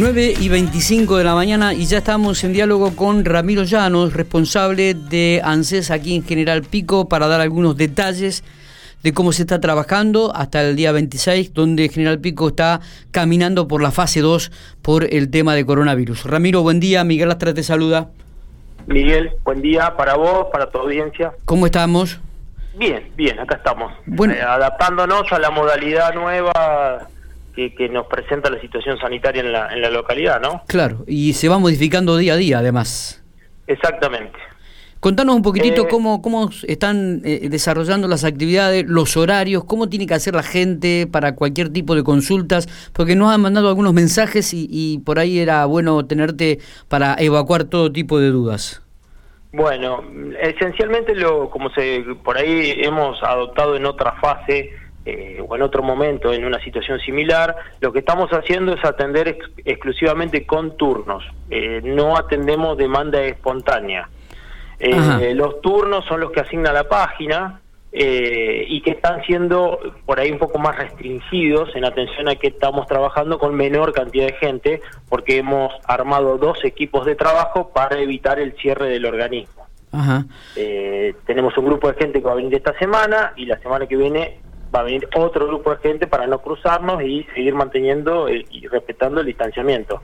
9 y 25 de la mañana y ya estamos en diálogo con Ramiro Llanos, responsable de ANSES aquí en General Pico, para dar algunos detalles de cómo se está trabajando hasta el día 26, donde General Pico está caminando por la fase 2 por el tema de coronavirus. Ramiro, buen día. Miguel Astra te saluda. Miguel, buen día para vos, para tu audiencia. ¿Cómo estamos? Bien, bien, acá estamos. Bueno. Eh, adaptándonos a la modalidad nueva que, que, nos presenta la situación sanitaria en la, en la localidad, ¿no? Claro, y se va modificando día a día, además. Exactamente. Contanos un poquitito eh, cómo, cómo están eh, desarrollando las actividades, los horarios, cómo tiene que hacer la gente para cualquier tipo de consultas, porque nos han mandado algunos mensajes y, y por ahí era bueno tenerte para evacuar todo tipo de dudas. Bueno, esencialmente lo como se por ahí hemos adoptado en otra fase eh, o en otro momento en una situación similar, lo que estamos haciendo es atender exclusivamente con turnos, eh, no atendemos demanda espontánea. Eh, los turnos son los que asigna la página eh, y que están siendo por ahí un poco más restringidos en atención a que estamos trabajando con menor cantidad de gente porque hemos armado dos equipos de trabajo para evitar el cierre del organismo. Tenemos un grupo de gente que va a venir esta semana y la semana que viene va a venir otro grupo de gente para no cruzarnos y seguir manteniendo y respetando el distanciamiento.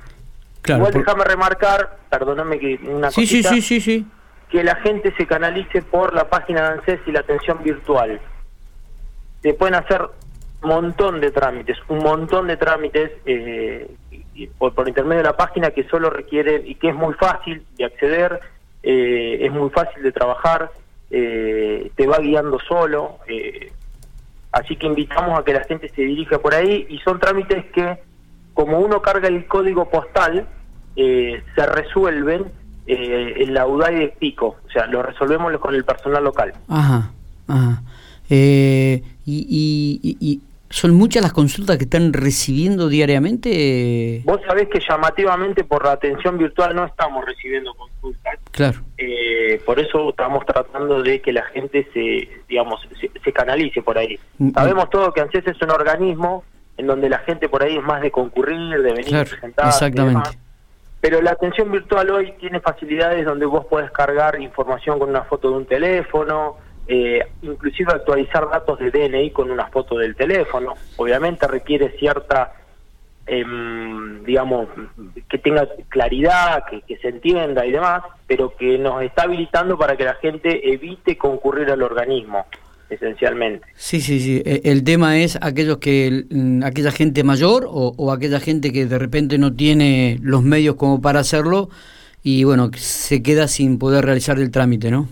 Igual déjame remarcar, perdóname que una sí, sí, sí, sí, sí que la gente se canalice por la página de ANSES y la atención virtual. Se pueden hacer un montón de trámites, un montón de trámites eh, por, por, intermedio de la página que solo requiere y que es muy fácil de acceder, eh, es muy fácil de trabajar, eh, te va guiando solo. Así que invitamos a que la gente se dirija por ahí y son trámites que, como uno carga el código postal, se resuelven eh, en la UDAI de Pico, o sea, lo resolvemos con el personal local. Ajá, ajá. Eh, y, y, son muchas las consultas que están recibiendo diariamente? Vos sabés que llamativamente por la atención virtual no estamos recibiendo consultas. Claro. Eh, por eso estamos tratando de que la gente se, digamos, se, canalice por ahí. Mm, mm. Sabemos todo que ANSES es un organismo en donde la gente por ahí es más de concurrir, de venir a presentar. Exactamente. Pero la atención virtual hoy tiene facilidades donde vos puedes cargar información con una foto de un teléfono, eh, inclusive actualizar datos de DNI con una foto del teléfono. Obviamente requiere cierta, em, digamos, que tenga claridad, que, se entienda y demás, pero que nos está habilitando para que la gente evite concurrir al organismo esencialmente. Sí, sí, sí. E, el tema es aquellos que mm, aquella gente mayor o, aquella gente que de repente no tiene los medios como para hacerlo y bueno, se queda sin poder realizar el trámite, ¿no?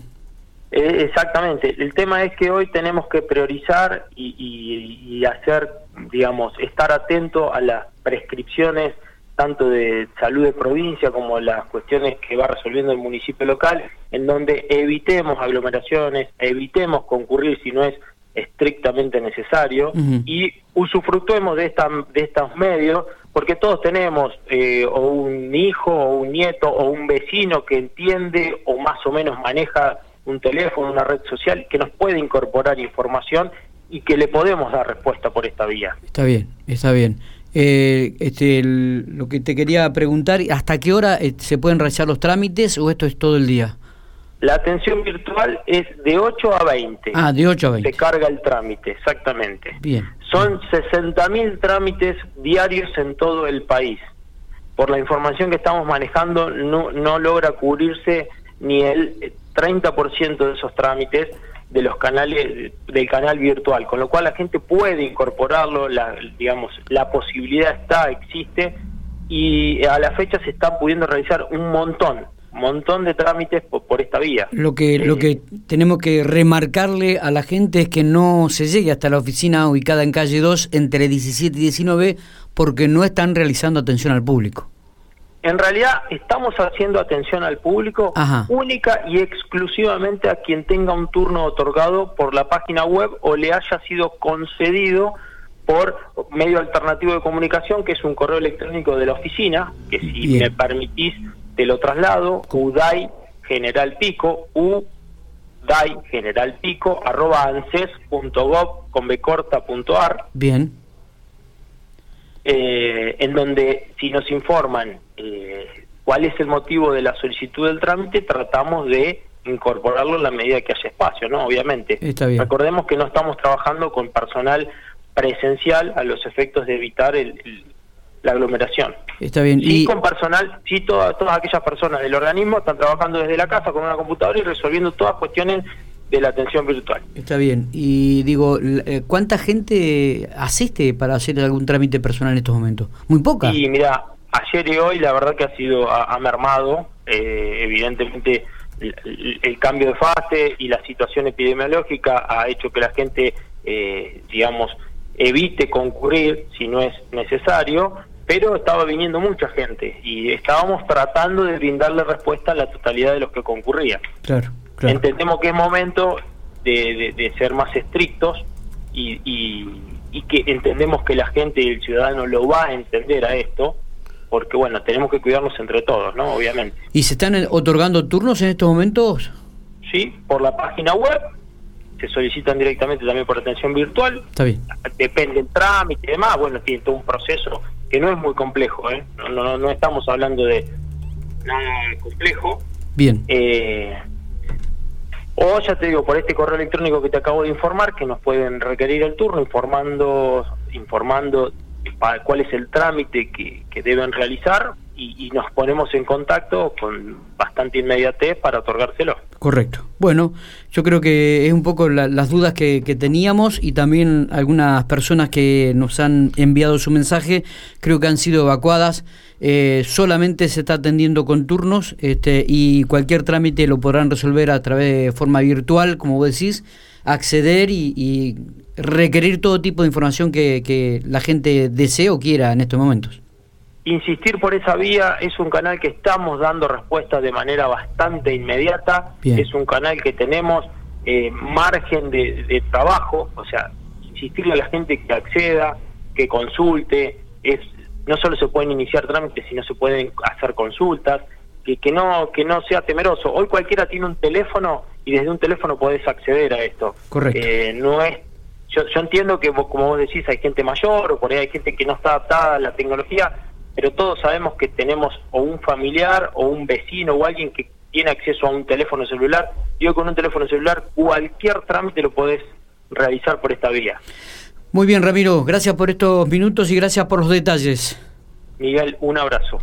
Eh, exactamente. El tema es que hoy tenemos que priorizar y hacer, digamos, estar atento a las prescripciones tanto de salud de provincia como las cuestiones que va resolviendo el municipio local, en donde evitemos aglomeraciones, evitemos concurrir si no es estrictamente necesario y usufructuemos de, esta, de estos medios porque todos tenemos eh, o un hijo o un nieto o un vecino que entiende o más o menos maneja un teléfono, una red social que nos puede incorporar información y que le podemos dar respuesta por esta vía. Está bien, está bien. Eh, este, lo que te quería preguntar, ¿hasta qué hora eh, se pueden realizar los trámites o esto es todo el día? La atención virtual es de 8 a 20. Ah, de 8 a 20. Se carga el trámite, exactamente. Bien. Son 60.000 trámites diarios en todo el país. Por la información que estamos manejando, no, no logra cubrirse ni el 30% de esos trámites de los canales del canal virtual, con lo cual la gente puede incorporarlo, la, digamos, la posibilidad está, existe y a la fecha se están pudiendo realizar un montón, montón de trámites por, esta vía. Lo que lo que tenemos que remarcarle a la gente es que no se llegue hasta la oficina ubicada en calle 2 entre 17 y 19 porque no están realizando atención al público. En realidad estamos haciendo atención al público única y exclusivamente a quien tenga un turno otorgado por la página web o le haya sido concedido por medio alternativo de comunicación, que es un correo electrónico de la oficina, que si me permitís te lo traslado, udai general pico, udai general pico, arroba anses.gov con Bien eh, en donde si nos informan eh, cuál es el motivo de la solicitud del trámite, tratamos de incorporarlo en la medida que haya espacio, ¿no? Obviamente. Está bien. Recordemos que no estamos trabajando con personal presencial a los efectos de evitar el, la aglomeración. Está bien. Sí, y con personal, sí, todas, todas aquellas personas del organismo están trabajando desde la casa con una computadora y resolviendo todas cuestiones de la atención virtual. Está bien. Y digo, eh, ¿cuánta gente asiste para hacer algún trámite personal en estos momentos? Muy poca. Y mira, ayer y hoy la verdad que ha sido, ha, mermado, eh, evidentemente el, cambio de fase y la situación epidemiológica ha hecho que la gente, eh, digamos, evite concurrir si no es necesario, pero estaba viniendo mucha gente y estábamos tratando de brindarle respuesta a la totalidad de los que concurrían. Claro. Entendemos que es momento de, ser más estrictos y, y, que entendemos que la gente y el ciudadano lo va a entender a esto, porque bueno, tenemos que cuidarnos entre todos, ¿no? Obviamente. ¿Y se están otorgando turnos en estos momentos? Sí, por la página web, se solicitan directamente también por atención virtual. Está bien. Depende del trámite y demás, bueno, tiene todo un proceso que no es muy complejo, ¿eh? No, no, no estamos hablando de nada complejo. Bien. Eh, o ya te digo, por este correo electrónico que te acabo de informar, que nos pueden requerir el turno informando, informando cuál es el trámite que, deben realizar y, nos ponemos en contacto con bastante inmediatez para otorgárselo. Correcto. Bueno, yo creo que es un poco las dudas que, teníamos y también algunas personas que nos han enviado su mensaje, creo que han sido evacuadas. Eh, solamente se está atendiendo con turnos este, y cualquier trámite lo podrán resolver a través de forma virtual, como vos decís, acceder y, requerir todo tipo de información que, que la gente desee o quiera en estos momentos insistir por esa vía es un canal que estamos dando respuesta de manera bastante inmediata, es un canal que tenemos eh, margen de, trabajo, o sea, insistirle a la gente que acceda, que consulte, es no solo se pueden iniciar trámites, sino se pueden hacer consultas, que, que no que no sea temeroso. Hoy cualquiera tiene un teléfono y desde un teléfono podés acceder a esto. Correcto. Eh, no es yo, yo entiendo que, como vos decís, hay gente mayor o por ahí hay gente que no está adaptada a la tecnología, pero todos sabemos que tenemos o un familiar o un vecino o alguien que tiene acceso a un teléfono celular. Y hoy con un teléfono celular cualquier trámite lo podés realizar por esta vía. Muy bien, Ramiro, gracias por estos minutos y gracias por los detalles. Miguel, un abrazo.